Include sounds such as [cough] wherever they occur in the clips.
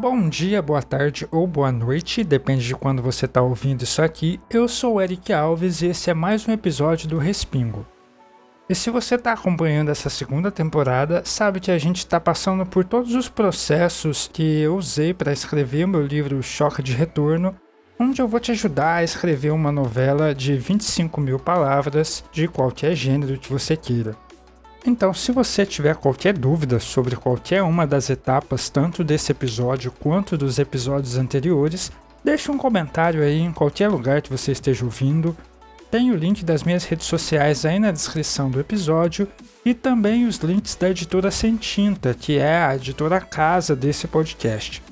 Bom dia, boa tarde ou boa noite, depende de quando você está ouvindo isso aqui. Eu sou o Eric Alves e esse é mais um episódio do Respingo. E se você está acompanhando essa segunda temporada, sabe que a gente está passando por todos os processos que eu usei para escrever o meu livro Choque de Retorno, onde eu vou te ajudar a escrever uma novela de 25 mil palavras de qualquer gênero que você queira. Então, se você tiver qualquer dúvida sobre qualquer uma das etapas, tanto desse episódio quanto dos episódios anteriores, deixe um comentário aí em qualquer lugar que você esteja ouvindo. Tem o link das minhas redes sociais aí na descrição do episódio e também os links da editora Sentinta, que é a editora casa desse podcast.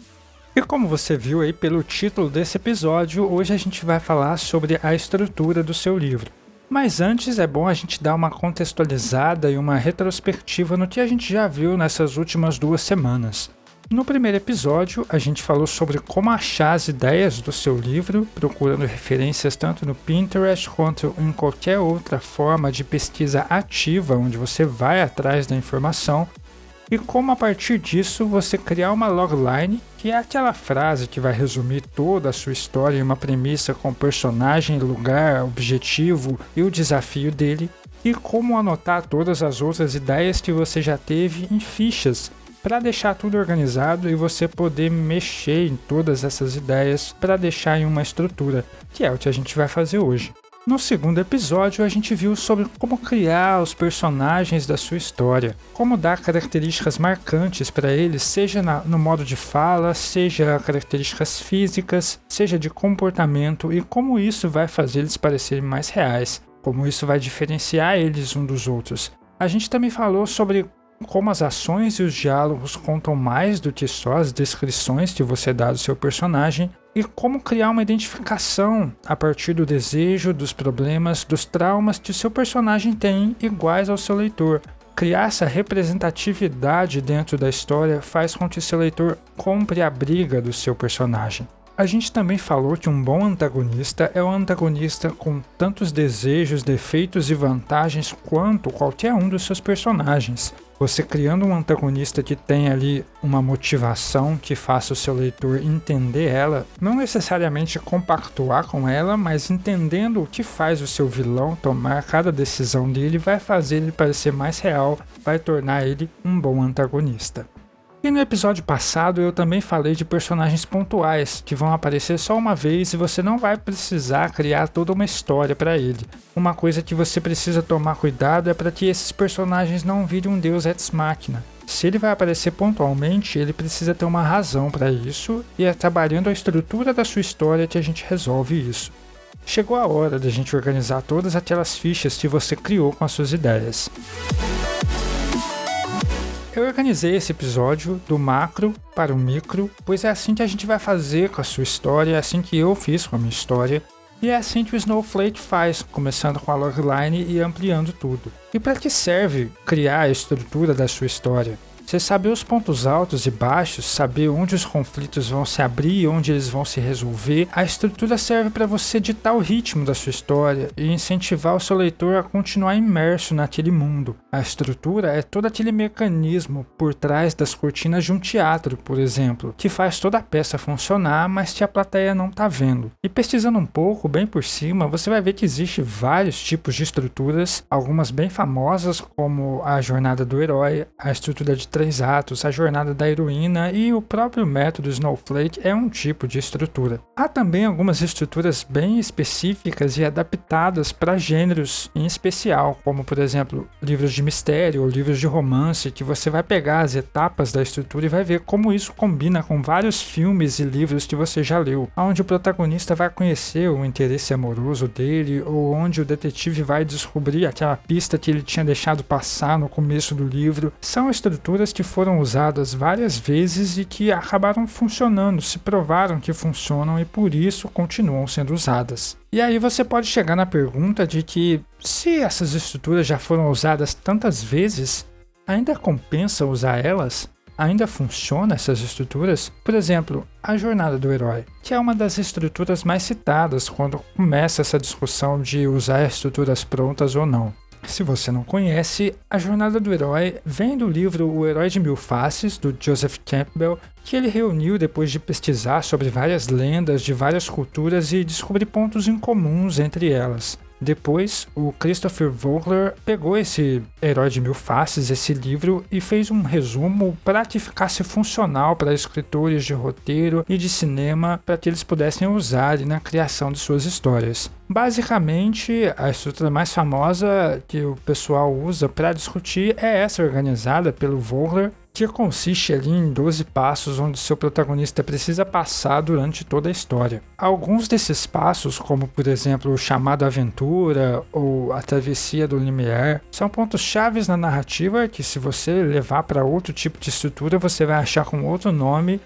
E como você viu aí pelo título desse episódio, hoje a gente vai falar sobre a estrutura do seu livro. Mas antes é bom a gente dar uma contextualizada e uma retrospectiva no que a gente já viu nessas últimas duas semanas. No primeiro episódio, a gente falou sobre como achar as ideias do seu livro, procurando referências tanto no Pinterest quanto em qualquer outra forma de pesquisa ativa onde você vai atrás da informação e como a partir disso você criar uma logline, que é aquela frase que vai resumir toda a sua história em uma premissa com personagem, lugar, objetivo e o desafio dele, e como anotar todas as outras ideias que você já teve em fichas para deixar tudo organizado e você poder mexer em todas essas ideias para deixar em uma estrutura, que é o que a gente vai fazer hoje. No segundo episódio, a gente viu sobre como criar os personagens da sua história, como dar características marcantes para eles, seja na, no modo de fala, seja características físicas, seja de comportamento e como isso vai fazer eles parecerem mais reais, como isso vai diferenciar eles um dos outros. A gente também falou sobre como as ações e os diálogos contam mais do que só as descrições que você dá do seu personagem e como criar uma identificação a partir do desejo, dos problemas, dos traumas que o seu personagem tem iguais ao seu leitor. Criar essa representatividade dentro da história faz com que seu leitor compre a briga do seu personagem. A gente também falou que um bom antagonista é um antagonista com tantos desejos, defeitos e vantagens quanto qualquer um dos seus personagens. Você criando um antagonista que tem ali uma motivação que faça o seu leitor entender ela, não necessariamente compactuar com ela, mas entendendo o que faz o seu vilão tomar cada decisão dele, vai fazer ele parecer mais real, vai tornar ele um bom antagonista. E no episódio passado eu também falei de personagens pontuais que vão aparecer só uma vez e você não vai precisar criar toda uma história para ele. Uma coisa que você precisa tomar cuidado é para que esses personagens não virem um deus ex machina. Se ele vai aparecer pontualmente, ele precisa ter uma razão para isso e é trabalhando a estrutura da sua história que a gente resolve isso. Chegou a hora da gente organizar todas aquelas fichas que você criou com as suas ideias. Eu organizei esse episódio do macro para o micro, pois é assim que a gente vai fazer com a sua história, é assim que eu fiz com a minha história, e é assim que o Snowflake faz, começando com a logline e ampliando tudo. E para que serve criar a estrutura da sua história? Você saber os pontos altos e baixos, saber onde os conflitos vão se abrir onde eles vão se resolver, a estrutura serve para você ditar o ritmo da sua história e incentivar o seu leitor a continuar imerso naquele mundo. A estrutura é todo aquele mecanismo por trás das cortinas de um teatro, por exemplo, que faz toda a peça funcionar, mas que a plateia não está vendo. E pesquisando um pouco, bem por cima, você vai ver que existe vários tipos de estruturas, algumas bem famosas, como a jornada do herói, a estrutura de três atos, a jornada da heroína e o próprio método Snowflake é um tipo de estrutura. Há também algumas estruturas bem específicas e adaptadas para gêneros em especial, como por exemplo livros de mistério ou livros de romance, que você vai pegar as etapas da estrutura e vai ver como isso combina com vários filmes e livros que você já leu, onde o protagonista vai conhecer o interesse amoroso dele ou onde o detetive vai descobrir aquela pista que ele tinha deixado passar no começo do livro. São estruturas que foram usadas várias vezes e que acabaram funcionando, se provaram que funcionam e por isso continuam sendo usadas. E aí você pode chegar na pergunta de que se essas estruturas já foram usadas tantas vezes, ainda compensa usar elas? Ainda funciona essas estruturas? Por exemplo, a jornada do herói, que é uma das estruturas mais citadas quando começa essa discussão de usar estruturas prontas ou não. Se você não conhece, a jornada do herói vem do livro O Herói de Mil Faces, do Joseph Campbell, que ele reuniu depois de pesquisar sobre várias lendas de várias culturas e descobrir pontos incomuns entre elas. Depois, o Christopher Vogler pegou esse Herói de Mil Faces, esse livro, e fez um resumo para que ficasse funcional para escritores de roteiro e de cinema para que eles pudessem usar na criação de suas histórias. Basicamente, a estrutura mais famosa que o pessoal usa para discutir é essa organizada pelo Vogler, que consiste ali em 12 passos onde seu protagonista precisa passar durante toda a história. Alguns desses passos, como por exemplo o chamado aventura ou a travessia do limiar, são pontos chaves na narrativa que se você levar para outro tipo de estrutura você vai achar com outro nome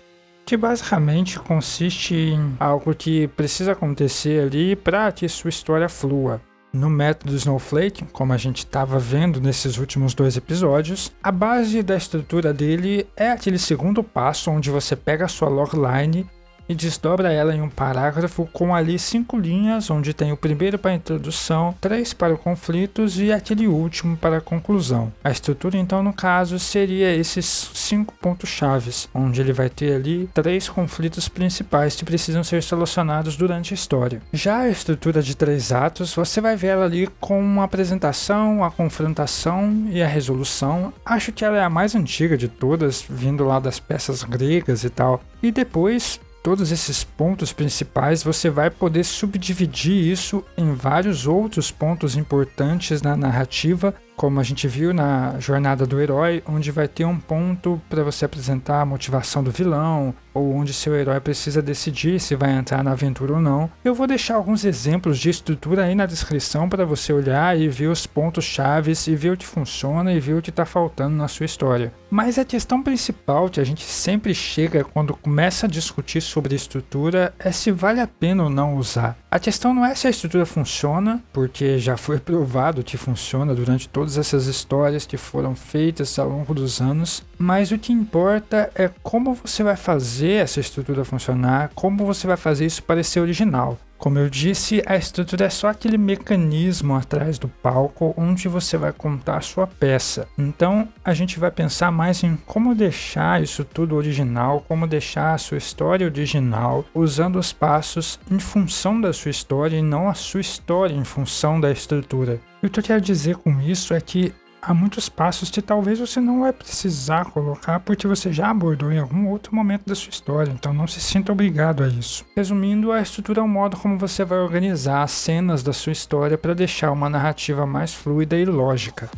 que basicamente consiste em algo que precisa acontecer ali para que sua história flua. No método Snowflake, como a gente estava vendo nesses últimos dois episódios, a base da estrutura dele é aquele segundo passo onde você pega a sua logline e desdobra ela em um parágrafo com ali cinco linhas, onde tem o primeiro para a introdução, três para conflitos e aquele último para a conclusão. A estrutura, então, no caso, seria esses cinco pontos chaves, onde ele vai ter ali três conflitos principais que precisam ser solucionados durante a história. Já a estrutura de três atos, você vai ver ela ali com uma apresentação, a confrontação e a resolução. Acho que ela é a mais antiga de todas, vindo lá das peças gregas e tal. E depois todos esses pontos principais, você vai poder subdividir isso em vários outros pontos importantes na narrativa como a gente viu na jornada do herói, onde vai ter um ponto para você apresentar a motivação do vilão, ou onde seu herói precisa decidir se vai entrar na aventura ou não. Eu vou deixar alguns exemplos de estrutura aí na descrição para você olhar e ver os pontos chaves e ver o que funciona e ver o que está faltando na sua história. Mas a questão principal que a gente sempre chega quando começa a discutir sobre estrutura é se vale a pena ou não usar. A questão não é se a estrutura funciona, porque já foi [laughs] provado que funciona durante todas essas histórias que foram feitas ao longo dos anos, mas o que importa é como você vai fazer essa estrutura funcionar, como você vai fazer isso parecer original. Como eu disse, a estrutura é só aquele mecanismo atrás do palco onde você vai contar a sua peça. Então a gente vai pensar mais em como deixar isso tudo original, como deixar a sua história original, usando os passos em função da sua história e não a sua história em função da estrutura. E o que eu quero dizer com isso é que há muitos passos que talvez você não vai precisar colocar porque você já abordou em algum outro momento da sua história, então não se sinta obrigado a isso. Resumindo, a estrutura é o modo como você vai organizar as cenas da sua história para deixar uma narrativa mais fluida e lógica.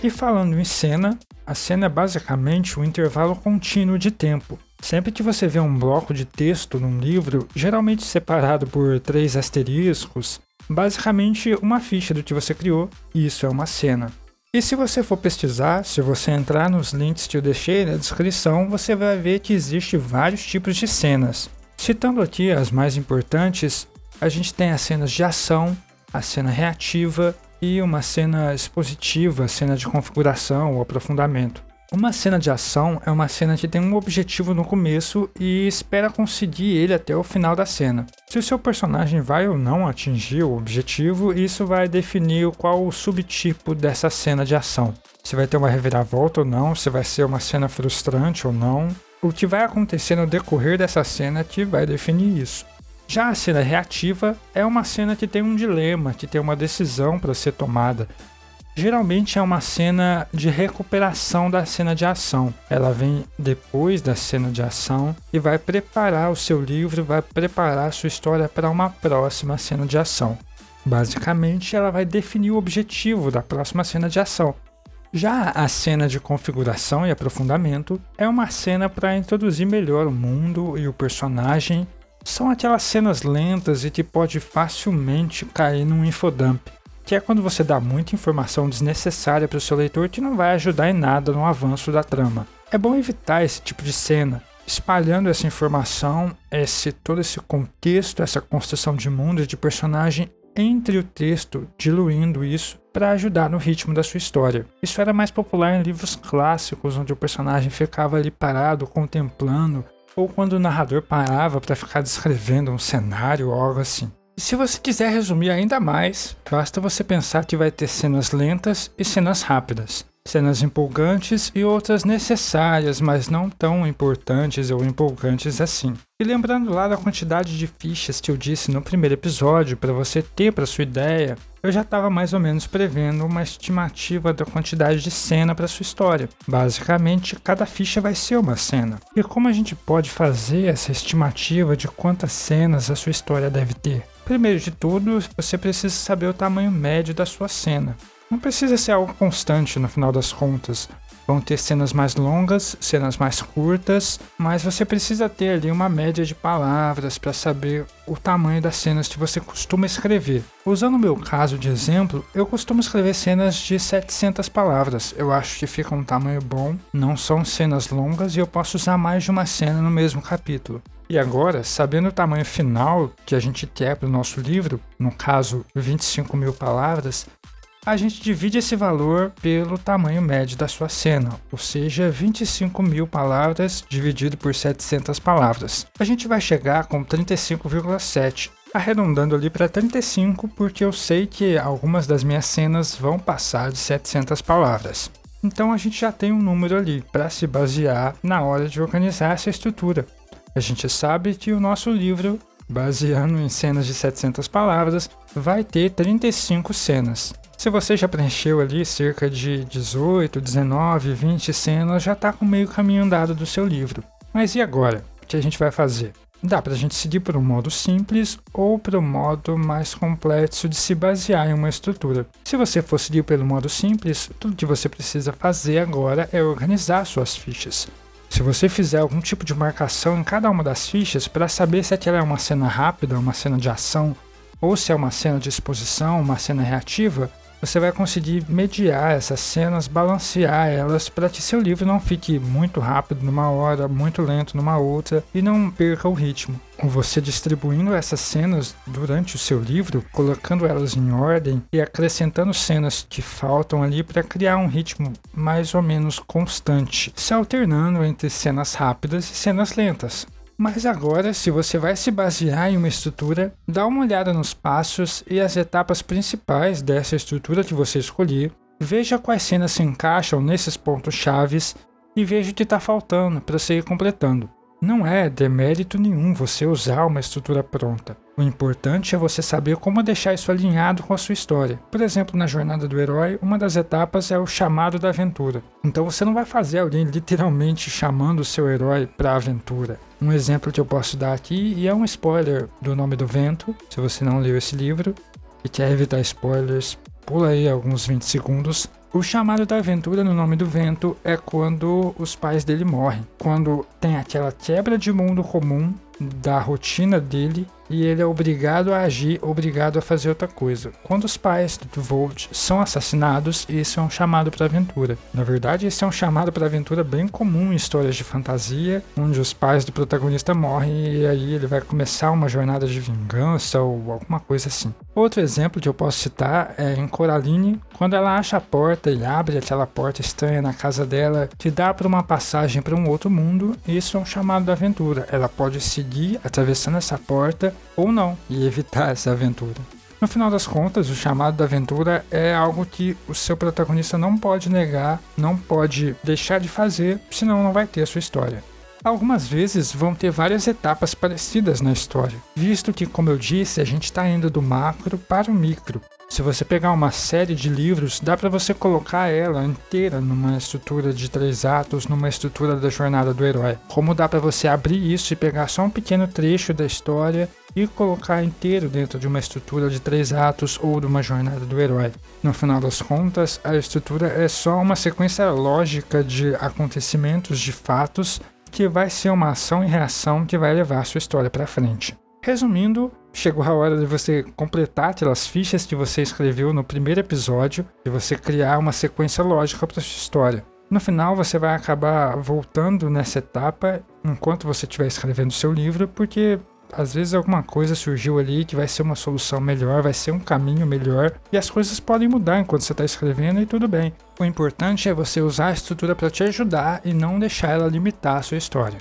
E falando em cena, a cena é basicamente um intervalo contínuo de tempo. Sempre que você vê um bloco de texto num livro, geralmente separado por três asteriscos, basicamente uma ficha do que você criou, e isso é uma cena. E se você for pesquisar, se você entrar nos links que eu deixei na descrição, você vai ver que existe vários tipos de cenas. Citando aqui as mais importantes, a gente tem as cenas de ação, a cena reativa e uma cena expositiva, cena de configuração ou aprofundamento. Uma cena de ação é uma cena que tem um objetivo no começo e espera conseguir ele até o final da cena. Se o seu personagem vai ou não atingir o objetivo, isso vai definir qual o subtipo dessa cena de ação. Se vai ter uma reviravolta ou não, se vai ser uma cena frustrante ou não. O que vai acontecer no decorrer dessa cena que vai definir isso. Já a cena reativa é uma cena que tem um dilema, que tem uma decisão para ser tomada. Geralmente é uma cena de recuperação da cena de ação. Ela vem depois da cena de ação e vai preparar o seu livro, vai preparar a sua história para uma próxima cena de ação. Basicamente, ela vai definir o objetivo da próxima cena de ação. Já a cena de configuração e aprofundamento é uma cena para introduzir melhor o mundo e o personagem. São aquelas cenas lentas e que pode facilmente cair num infodump que é quando você dá muita informação desnecessária para o seu leitor que não vai ajudar em nada no avanço da trama. É bom evitar esse tipo de cena, espalhando essa informação, esse todo esse contexto, essa construção de mundo e de personagem entre o texto, diluindo isso para ajudar no ritmo da sua história. Isso era mais popular em livros clássicos, onde o personagem ficava ali parado contemplando, ou quando o narrador parava para ficar descrevendo um cenário ou algo assim. Se você quiser resumir ainda mais, basta você pensar que vai ter cenas lentas e cenas rápidas cenas empolgantes e outras necessárias, mas não tão importantes ou empolgantes assim. E lembrando lá da quantidade de fichas que eu disse no primeiro episódio para você ter para sua ideia, eu já estava mais ou menos prevendo uma estimativa da quantidade de cena para sua história. Basicamente, cada ficha vai ser uma cena. E como a gente pode fazer essa estimativa de quantas cenas a sua história deve ter? Primeiro de tudo, você precisa saber o tamanho médio da sua cena. Não precisa ser algo constante no final das contas. Vão ter cenas mais longas, cenas mais curtas, mas você precisa ter ali uma média de palavras para saber o tamanho das cenas que você costuma escrever. Usando o meu caso de exemplo, eu costumo escrever cenas de 700 palavras. Eu acho que fica um tamanho bom, não são cenas longas e eu posso usar mais de uma cena no mesmo capítulo. E agora, sabendo o tamanho final que a gente quer para o nosso livro, no caso 25 mil palavras, a gente divide esse valor pelo tamanho médio da sua cena, ou seja, 25 mil palavras dividido por 700 palavras. A gente vai chegar com 35,7, arredondando ali para 35, porque eu sei que algumas das minhas cenas vão passar de 700 palavras. Então a gente já tem um número ali para se basear na hora de organizar essa estrutura. A gente sabe que o nosso livro, baseando em cenas de 700 palavras, vai ter 35 cenas. Se você já preencheu ali cerca de 18, 19, 20 cenas, já está com meio caminho andado do seu livro. Mas e agora? O que a gente vai fazer? Dá para a gente seguir por um modo simples ou para o modo mais complexo de se basear em uma estrutura. Se você for seguir pelo modo simples, tudo que você precisa fazer agora é organizar suas fichas. Se você fizer algum tipo de marcação em cada uma das fichas para saber se aquela é uma cena rápida, uma cena de ação, ou se é uma cena de exposição, uma cena reativa, você vai conseguir mediar essas cenas, balancear elas para que seu livro não fique muito rápido numa hora, muito lento numa outra e não perca o ritmo. Você distribuindo essas cenas durante o seu livro, colocando elas em ordem e acrescentando cenas que faltam ali para criar um ritmo mais ou menos constante, se alternando entre cenas rápidas e cenas lentas. Mas agora, se você vai se basear em uma estrutura, dá uma olhada nos passos e as etapas principais dessa estrutura que você escolher, veja quais cenas se encaixam nesses pontos chaves e veja o que está faltando para você ir completando. Não é demérito nenhum você usar uma estrutura pronta. O importante é você saber como deixar isso alinhado com a sua história. Por exemplo, na jornada do herói, uma das etapas é o chamado da aventura. Então você não vai fazer alguém literalmente chamando o seu herói para a aventura. Um exemplo que eu posso dar aqui, e é um spoiler do Nome do Vento, se você não leu esse livro e quer evitar spoilers, pula aí alguns 20 segundos. O chamado da aventura no nome do vento é quando os pais dele morrem, quando tem aquela quebra de mundo comum da rotina dele e ele é obrigado a agir, obrigado a fazer outra coisa. Quando os pais do Volt são assassinados, isso é um chamado para aventura. Na verdade, esse é um chamado para aventura bem comum em histórias de fantasia, onde os pais do protagonista morrem e aí ele vai começar uma jornada de vingança ou alguma coisa assim. Outro exemplo que eu posso citar é em Coraline, quando ela acha a porta e abre aquela porta estranha na casa dela que dá para uma passagem para um outro mundo, isso é um chamado da aventura. Ela pode seguir atravessando essa porta ou não e evitar essa aventura. No final das contas, o chamado da aventura é algo que o seu protagonista não pode negar, não pode deixar de fazer, senão não vai ter a sua história. Algumas vezes vão ter várias etapas parecidas na história, visto que, como eu disse, a gente está indo do macro para o micro. Se você pegar uma série de livros, dá para você colocar ela inteira numa estrutura de três atos, numa estrutura da jornada do herói. Como dá para você abrir isso e pegar só um pequeno trecho da história e colocar inteiro dentro de uma estrutura de três atos ou de uma jornada do herói. No final das contas, a estrutura é só uma sequência lógica de acontecimentos, de fatos, que vai ser uma ação e reação que vai levar sua história para frente. Resumindo, chegou a hora de você completar aquelas fichas que você escreveu no primeiro episódio e você criar uma sequência lógica para sua história. No final, você vai acabar voltando nessa etapa enquanto você estiver escrevendo seu livro, porque às vezes alguma coisa surgiu ali que vai ser uma solução melhor, vai ser um caminho melhor e as coisas podem mudar enquanto você está escrevendo e tudo bem. O importante é você usar a estrutura para te ajudar e não deixar ela limitar a sua história.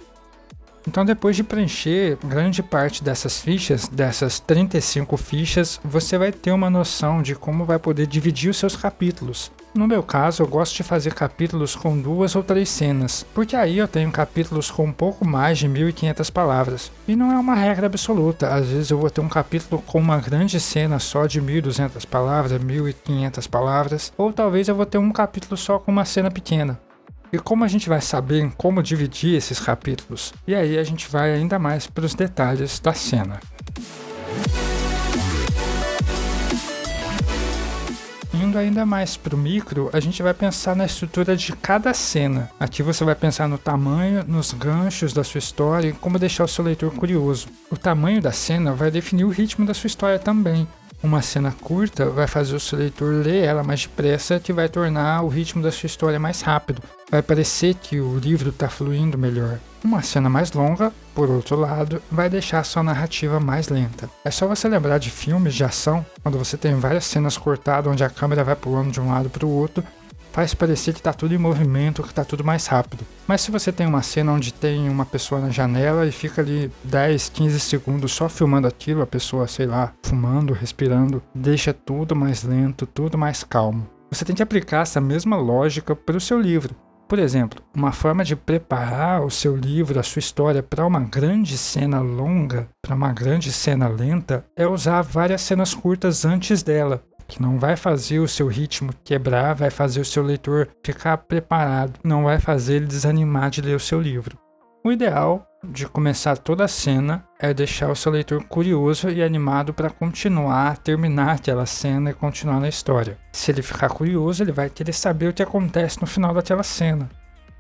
Então, depois de preencher grande parte dessas fichas, dessas 35 fichas, você vai ter uma noção de como vai poder dividir os seus capítulos. No meu caso, eu gosto de fazer capítulos com duas ou três cenas, porque aí eu tenho capítulos com um pouco mais de 1500 palavras. E não é uma regra absoluta, às vezes eu vou ter um capítulo com uma grande cena só de 1200 palavras, 1500 palavras, ou talvez eu vou ter um capítulo só com uma cena pequena. E como a gente vai saber como dividir esses capítulos? E aí a gente vai ainda mais para os detalhes da cena. Ainda mais para o micro, a gente vai pensar na estrutura de cada cena. Aqui você vai pensar no tamanho, nos ganchos da sua história e como deixar o seu leitor curioso. O tamanho da cena vai definir o ritmo da sua história também. Uma cena curta vai fazer o seu leitor ler ela mais depressa, que vai tornar o ritmo da sua história mais rápido. Vai parecer que o livro está fluindo melhor. Uma cena mais longa, por outro lado, vai deixar sua narrativa mais lenta. É só você lembrar de filmes de ação, quando você tem várias cenas cortadas onde a câmera vai pulando de um lado para o outro faz parecer que está tudo em movimento, que está tudo mais rápido. Mas se você tem uma cena onde tem uma pessoa na janela e fica ali 10, 15 segundos só filmando aquilo, a pessoa, sei lá, fumando, respirando, deixa tudo mais lento, tudo mais calmo. Você tem que aplicar essa mesma lógica para o seu livro. Por exemplo, uma forma de preparar o seu livro, a sua história para uma grande cena longa, para uma grande cena lenta, é usar várias cenas curtas antes dela que não vai fazer o seu ritmo quebrar, vai fazer o seu leitor ficar preparado, não vai fazer ele desanimar de ler o seu livro. O ideal de começar toda a cena é deixar o seu leitor curioso e animado para continuar, terminar aquela cena e continuar na história. Se ele ficar curioso, ele vai querer saber o que acontece no final daquela cena.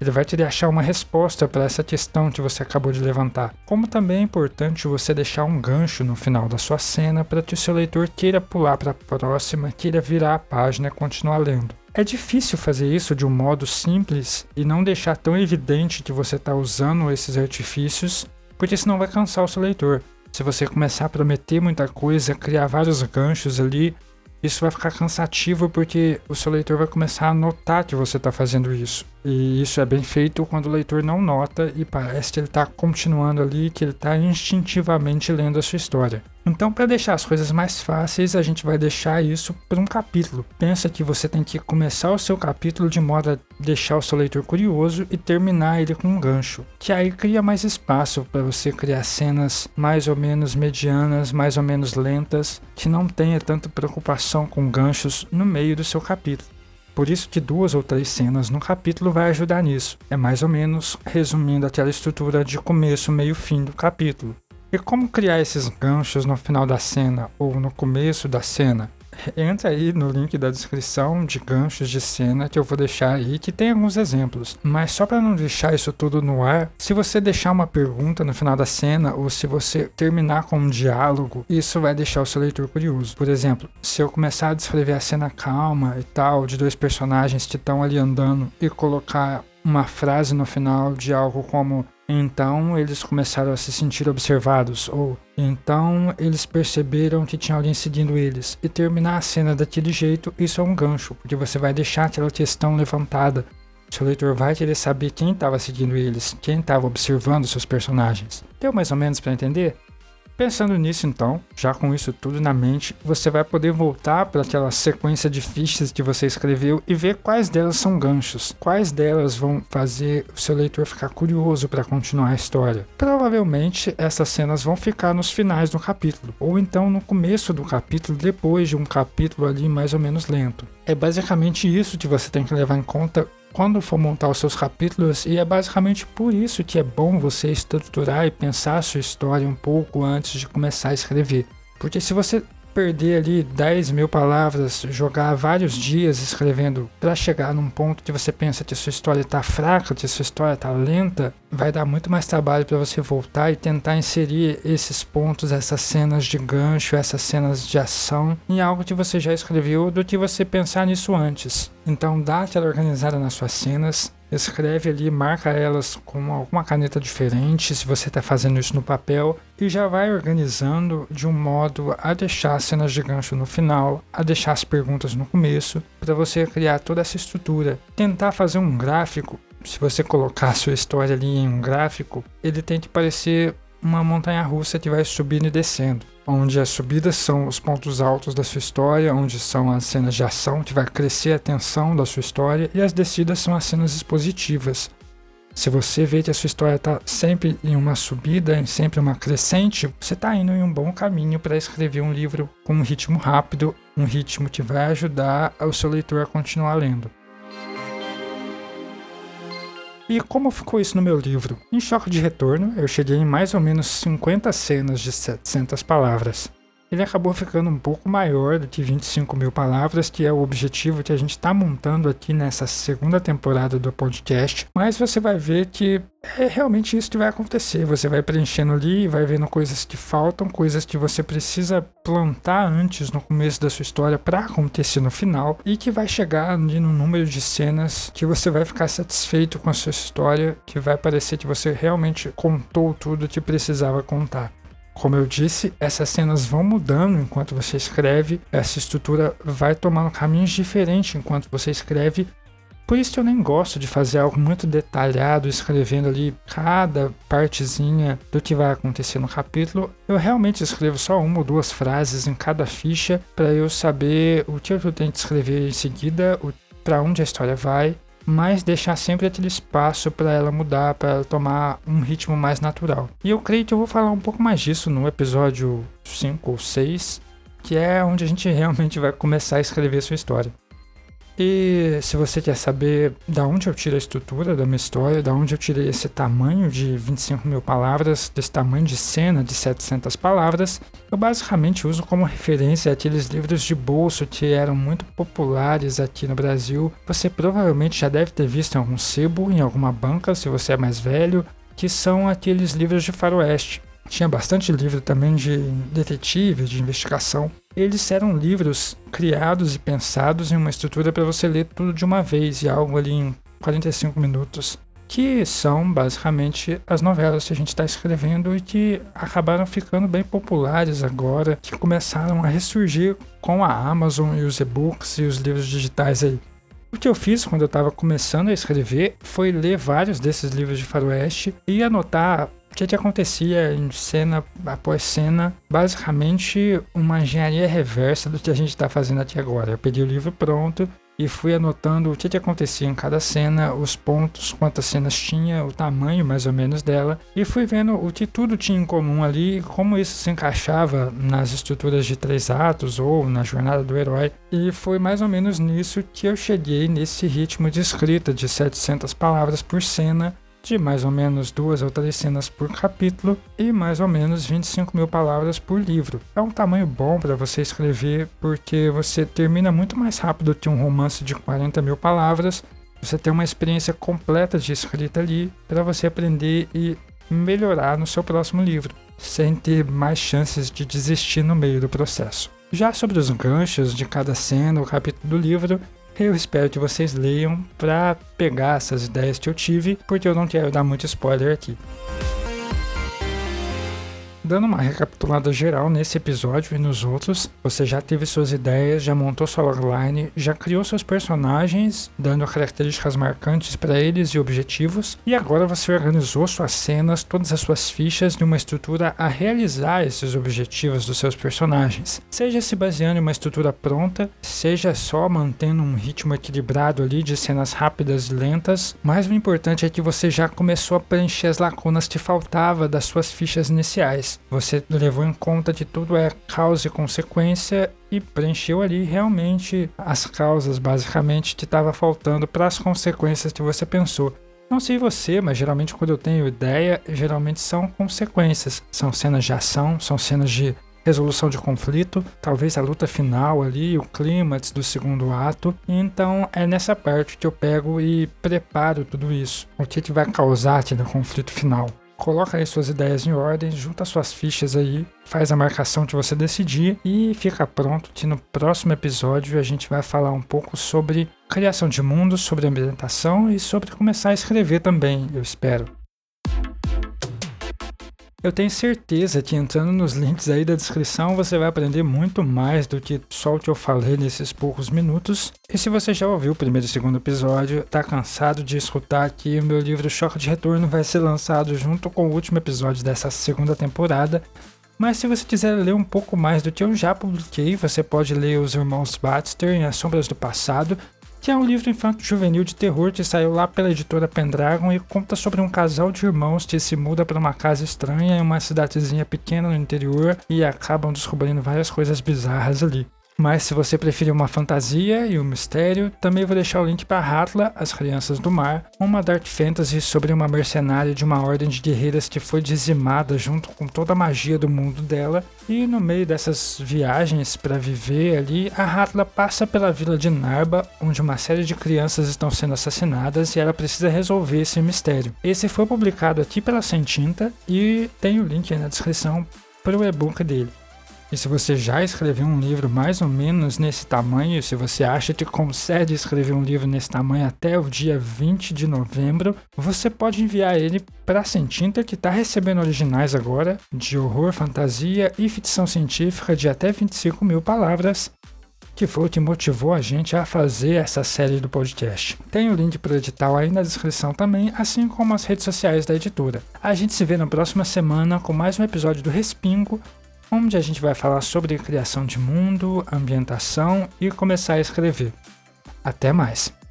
Ele vai te achar uma resposta para essa questão que você acabou de levantar. Como também é importante você deixar um gancho no final da sua cena para que o seu leitor queira pular para a próxima, queira virar a página e continuar lendo. É difícil fazer isso de um modo simples e não deixar tão evidente que você está usando esses artifícios, porque senão vai cansar o seu leitor. Se você começar a prometer muita coisa, criar vários ganchos ali, isso vai ficar cansativo porque o seu leitor vai começar a notar que você está fazendo isso. E isso é bem feito quando o leitor não nota e parece que ele está continuando ali, que ele está instintivamente lendo a sua história. Então, para deixar as coisas mais fáceis, a gente vai deixar isso para um capítulo. Pensa que você tem que começar o seu capítulo de modo a deixar o seu leitor curioso e terminar ele com um gancho, que aí cria mais espaço para você criar cenas mais ou menos medianas, mais ou menos lentas, que não tenha tanta preocupação com ganchos no meio do seu capítulo. Por isso que duas ou três cenas no capítulo vai ajudar nisso. É mais ou menos resumindo aquela estrutura de começo, meio, fim do capítulo. E como criar esses ganchos no final da cena ou no começo da cena? Entra aí no link da descrição de ganchos de cena que eu vou deixar aí, que tem alguns exemplos. Mas só para não deixar isso tudo no ar, se você deixar uma pergunta no final da cena ou se você terminar com um diálogo, isso vai deixar o seu leitor curioso. Por exemplo, se eu começar a descrever a cena calma e tal, de dois personagens que estão ali andando e colocar uma frase no final de algo como então eles começaram a se sentir observados, ou então eles perceberam que tinha alguém seguindo eles. E terminar a cena daquele jeito, isso é um gancho, porque você vai deixar aquela questão levantada. Seu leitor vai querer saber quem estava seguindo eles, quem estava observando seus personagens. Deu mais ou menos para entender? Pensando nisso, então, já com isso tudo na mente, você vai poder voltar para aquela sequência de fichas que você escreveu e ver quais delas são ganchos, quais delas vão fazer o seu leitor ficar curioso para continuar a história. Provavelmente essas cenas vão ficar nos finais do capítulo, ou então no começo do capítulo, depois de um capítulo ali mais ou menos lento. É basicamente isso que você tem que levar em conta quando for montar os seus capítulos, e é basicamente por isso que é bom você estruturar e pensar a sua história um pouco antes de começar a escrever. Porque se você perder ali 10 mil palavras, jogar vários dias escrevendo para chegar num ponto que você pensa que sua história está fraca, que sua história está lenta, vai dar muito mais trabalho para você voltar e tentar inserir esses pontos, essas cenas de gancho, essas cenas de ação em algo que você já escreveu do que você pensar nisso antes. Então dá aquela organizada nas suas cenas, escreve ali, marca elas com alguma caneta diferente, se você está fazendo isso no papel, e já vai organizando de um modo a deixar as cenas de gancho no final, a deixar as perguntas no começo, para você criar toda essa estrutura. Tentar fazer um gráfico se você colocar a sua história ali em um gráfico, ele tem que parecer uma montanha russa que vai subindo e descendo. Onde as subidas são os pontos altos da sua história, onde são as cenas de ação, que vai crescer a tensão da sua história, e as descidas são as cenas expositivas. Se você vê que a sua história está sempre em uma subida, em sempre uma crescente, você está indo em um bom caminho para escrever um livro com um ritmo rápido, um ritmo que vai ajudar o seu leitor a continuar lendo. E como ficou isso no meu livro? Em Choque de Retorno, eu cheguei em mais ou menos 50 cenas de 700 palavras ele acabou ficando um pouco maior do que 25 mil palavras, que é o objetivo que a gente está montando aqui nessa segunda temporada do podcast. Mas você vai ver que é realmente isso que vai acontecer. Você vai preenchendo ali, vai vendo coisas que faltam, coisas que você precisa plantar antes no começo da sua história para acontecer no final e que vai chegar ali no número de cenas que você vai ficar satisfeito com a sua história, que vai parecer que você realmente contou tudo que precisava contar. Como eu disse, essas cenas vão mudando enquanto você escreve, essa estrutura vai tomando caminhos diferentes enquanto você escreve. Por isso eu nem gosto de fazer algo muito detalhado, escrevendo ali cada partezinha do que vai acontecer no capítulo. Eu realmente escrevo só uma ou duas frases em cada ficha para eu saber o que eu tenho que escrever em seguida, para onde a história vai mas deixar sempre aquele espaço para ela mudar, para ela tomar um ritmo mais natural. E eu creio que eu vou falar um pouco mais disso no episódio 5 ou 6, que é onde a gente [laughs] realmente vai começar a escrever sua história. E se você quer saber da onde eu tiro a estrutura da minha história, da onde eu tirei esse tamanho de 25 mil palavras, desse tamanho de cena de 700 palavras, eu basicamente uso como referência aqueles livros de bolso que eram muito populares aqui no Brasil. Você provavelmente já deve ter visto em algum sebo, em alguma banca, se você é mais velho, que são aqueles livros de faroeste. Tinha bastante livro também de detetive, de investigação. Eles eram livros criados e pensados em uma estrutura para você ler tudo de uma vez e algo ali em 45 minutos, que são basicamente as novelas que a gente está escrevendo e que acabaram ficando bem populares agora, que começaram a ressurgir com a Amazon e os e-books e os livros digitais aí. O que eu fiz quando eu estava começando a escrever foi ler vários desses livros de faroeste e anotar o que, que acontecia em cena após cena? Basicamente, uma engenharia reversa do que a gente está fazendo aqui agora. Eu peguei o livro pronto e fui anotando o que, que acontecia em cada cena, os pontos, quantas cenas tinha, o tamanho mais ou menos dela, e fui vendo o que tudo tinha em comum ali, como isso se encaixava nas estruturas de três atos ou na jornada do herói. E foi mais ou menos nisso que eu cheguei nesse ritmo de escrita de 700 palavras por cena de mais ou menos duas ou três cenas por capítulo e mais ou menos 25 mil palavras por livro. É um tamanho bom para você escrever porque você termina muito mais rápido que um romance de 40 mil palavras. Você tem uma experiência completa de escrita ali para você aprender e melhorar no seu próximo livro, sem ter mais chances de desistir no meio do processo. Já sobre os ganchos de cada cena ou capítulo do livro, eu espero que vocês leiam para pegar essas ideias que eu tive, porque eu não quero dar muito spoiler aqui. Dando uma recapitulada geral nesse episódio e nos outros, você já teve suas ideias, já montou sua logline, já criou seus personagens, dando características marcantes para eles e objetivos, e agora você organizou suas cenas, todas as suas fichas de uma estrutura a realizar esses objetivos dos seus personagens. Seja se baseando em uma estrutura pronta, seja só mantendo um ritmo equilibrado ali de cenas rápidas e lentas, mas o importante é que você já começou a preencher as lacunas que faltava das suas fichas iniciais. Você levou em conta que tudo é causa e consequência e preencheu ali realmente as causas, basicamente, que estava faltando para as consequências que você pensou. Não sei você, mas geralmente quando eu tenho ideia, geralmente são consequências. São cenas de ação, são cenas de resolução de conflito, talvez a luta final ali, o clímax do segundo ato. Então é nessa parte que eu pego e preparo tudo isso. O que, que vai causar no conflito final coloca aí suas ideias em ordem, junta suas fichas aí, faz a marcação que você decidir e fica pronto que no próximo episódio a gente vai falar um pouco sobre criação de mundos, sobre ambientação e sobre começar a escrever também, eu espero. Eu tenho certeza que entrando nos links aí da descrição você vai aprender muito mais do que só o que eu falei nesses poucos minutos. E se você já ouviu o primeiro e segundo episódio, tá cansado de escutar que o meu livro Choque de Retorno vai ser lançado junto com o último episódio dessa segunda temporada, mas se você quiser ler um pouco mais do que eu já publiquei, você pode ler Os Irmãos Baxter em As Sombras do Passado, que é um livro infanto-juvenil de terror que saiu lá pela editora Pendragon e conta sobre um casal de irmãos que se muda para uma casa estranha em uma cidadezinha pequena no interior e acabam descobrindo várias coisas bizarras ali. Mas se você preferir uma fantasia e um mistério, também vou deixar o link para Hatla, As Crianças do Mar, uma dark fantasy sobre uma mercenária de uma ordem de guerreiras que foi dizimada junto com toda a magia do mundo dela. E no meio dessas viagens para viver ali, a Hatla passa pela vila de Narba, onde uma série de crianças estão sendo assassinadas e ela precisa resolver esse mistério. Esse foi publicado aqui pela Sentinta e tem o link aí na descrição para o e-book dele. E se você já escreveu um livro mais ou menos nesse tamanho, se você acha que consegue escrever um livro nesse tamanho até o dia 20 de novembro, você pode enviar ele para a Sentinta, que está recebendo originais agora de horror, fantasia e ficção científica de até 25 mil palavras, que foi o que motivou a gente a fazer essa série do podcast. Tem o link para o edital aí na descrição também, assim como as redes sociais da editora. A gente se vê na próxima semana com mais um episódio do Respingo, onde a gente vai falar sobre criação de mundo, ambientação e começar a escrever. Até mais!